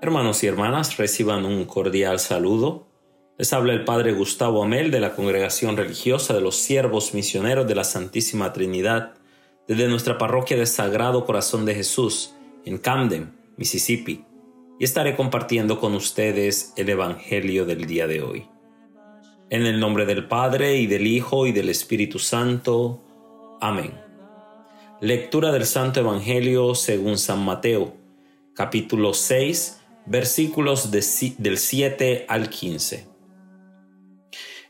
Hermanos y hermanas, reciban un cordial saludo. Les habla el Padre Gustavo Amel de la Congregación Religiosa de los Siervos Misioneros de la Santísima Trinidad, desde nuestra parroquia de Sagrado Corazón de Jesús, en Camden, Mississippi, y estaré compartiendo con ustedes el Evangelio del día de hoy. En el nombre del Padre y del Hijo y del Espíritu Santo. Amén. Lectura del Santo Evangelio según San Mateo, capítulo 6, versículos del 7 al 15.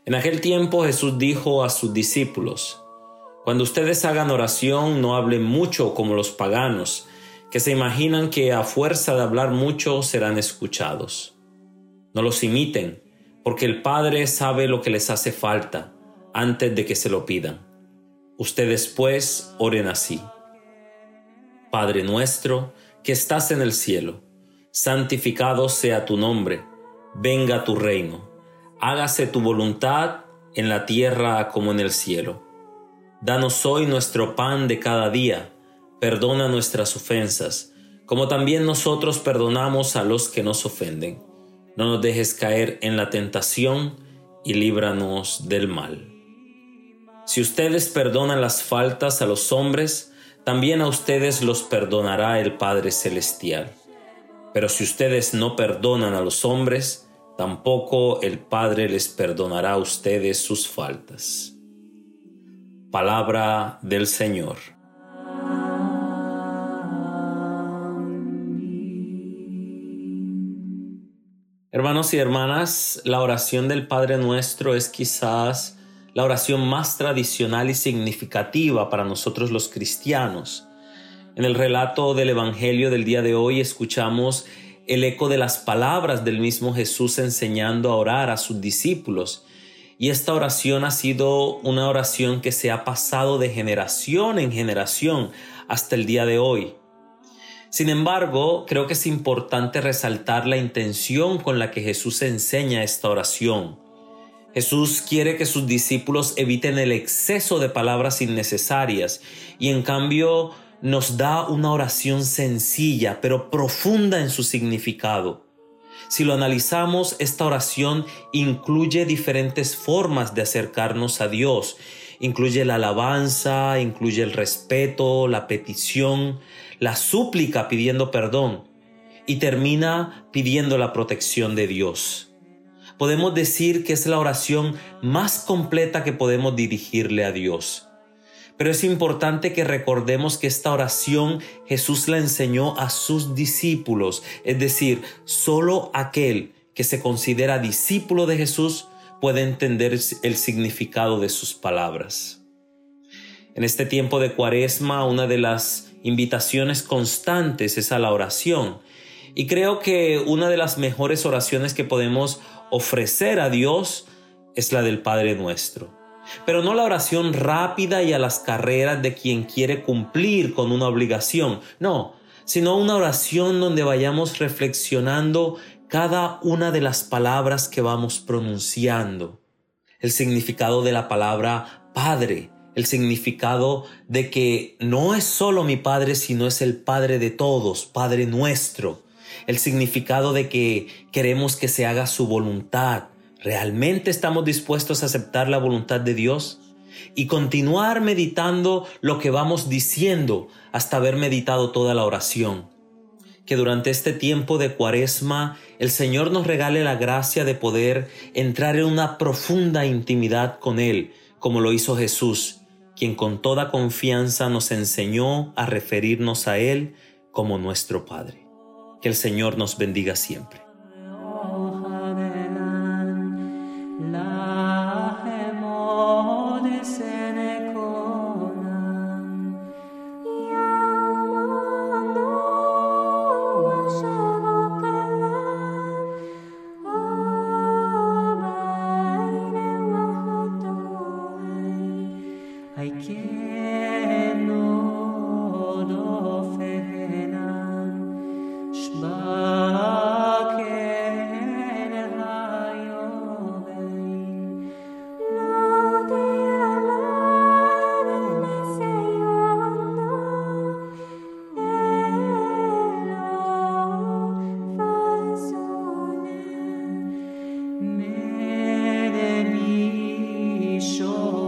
En aquel tiempo Jesús dijo a sus discípulos, Cuando ustedes hagan oración no hablen mucho como los paganos, que se imaginan que a fuerza de hablar mucho serán escuchados. No los imiten porque el Padre sabe lo que les hace falta antes de que se lo pidan. Ustedes pues oren así. Padre nuestro, que estás en el cielo, santificado sea tu nombre, venga tu reino, hágase tu voluntad en la tierra como en el cielo. Danos hoy nuestro pan de cada día, perdona nuestras ofensas, como también nosotros perdonamos a los que nos ofenden no nos dejes caer en la tentación y líbranos del mal. Si ustedes perdonan las faltas a los hombres, también a ustedes los perdonará el Padre Celestial. Pero si ustedes no perdonan a los hombres, tampoco el Padre les perdonará a ustedes sus faltas. Palabra del Señor. Hermanos y hermanas, la oración del Padre Nuestro es quizás la oración más tradicional y significativa para nosotros los cristianos. En el relato del Evangelio del día de hoy escuchamos el eco de las palabras del mismo Jesús enseñando a orar a sus discípulos. Y esta oración ha sido una oración que se ha pasado de generación en generación hasta el día de hoy. Sin embargo, creo que es importante resaltar la intención con la que Jesús enseña esta oración. Jesús quiere que sus discípulos eviten el exceso de palabras innecesarias y en cambio nos da una oración sencilla pero profunda en su significado. Si lo analizamos, esta oración incluye diferentes formas de acercarnos a Dios incluye la alabanza, incluye el respeto, la petición, la súplica pidiendo perdón y termina pidiendo la protección de Dios. Podemos decir que es la oración más completa que podemos dirigirle a Dios. Pero es importante que recordemos que esta oración Jesús la enseñó a sus discípulos, es decir, solo aquel que se considera discípulo de Jesús puede entender el significado de sus palabras. En este tiempo de cuaresma, una de las invitaciones constantes es a la oración. Y creo que una de las mejores oraciones que podemos ofrecer a Dios es la del Padre nuestro. Pero no la oración rápida y a las carreras de quien quiere cumplir con una obligación, no, sino una oración donde vayamos reflexionando cada una de las palabras que vamos pronunciando, el significado de la palabra Padre, el significado de que no es solo mi Padre, sino es el Padre de todos, Padre nuestro, el significado de que queremos que se haga su voluntad. ¿Realmente estamos dispuestos a aceptar la voluntad de Dios? Y continuar meditando lo que vamos diciendo hasta haber meditado toda la oración que durante este tiempo de cuaresma el Señor nos regale la gracia de poder entrar en una profunda intimidad con Él, como lo hizo Jesús, quien con toda confianza nos enseñó a referirnos a Él como nuestro Padre. Que el Señor nos bendiga siempre. show.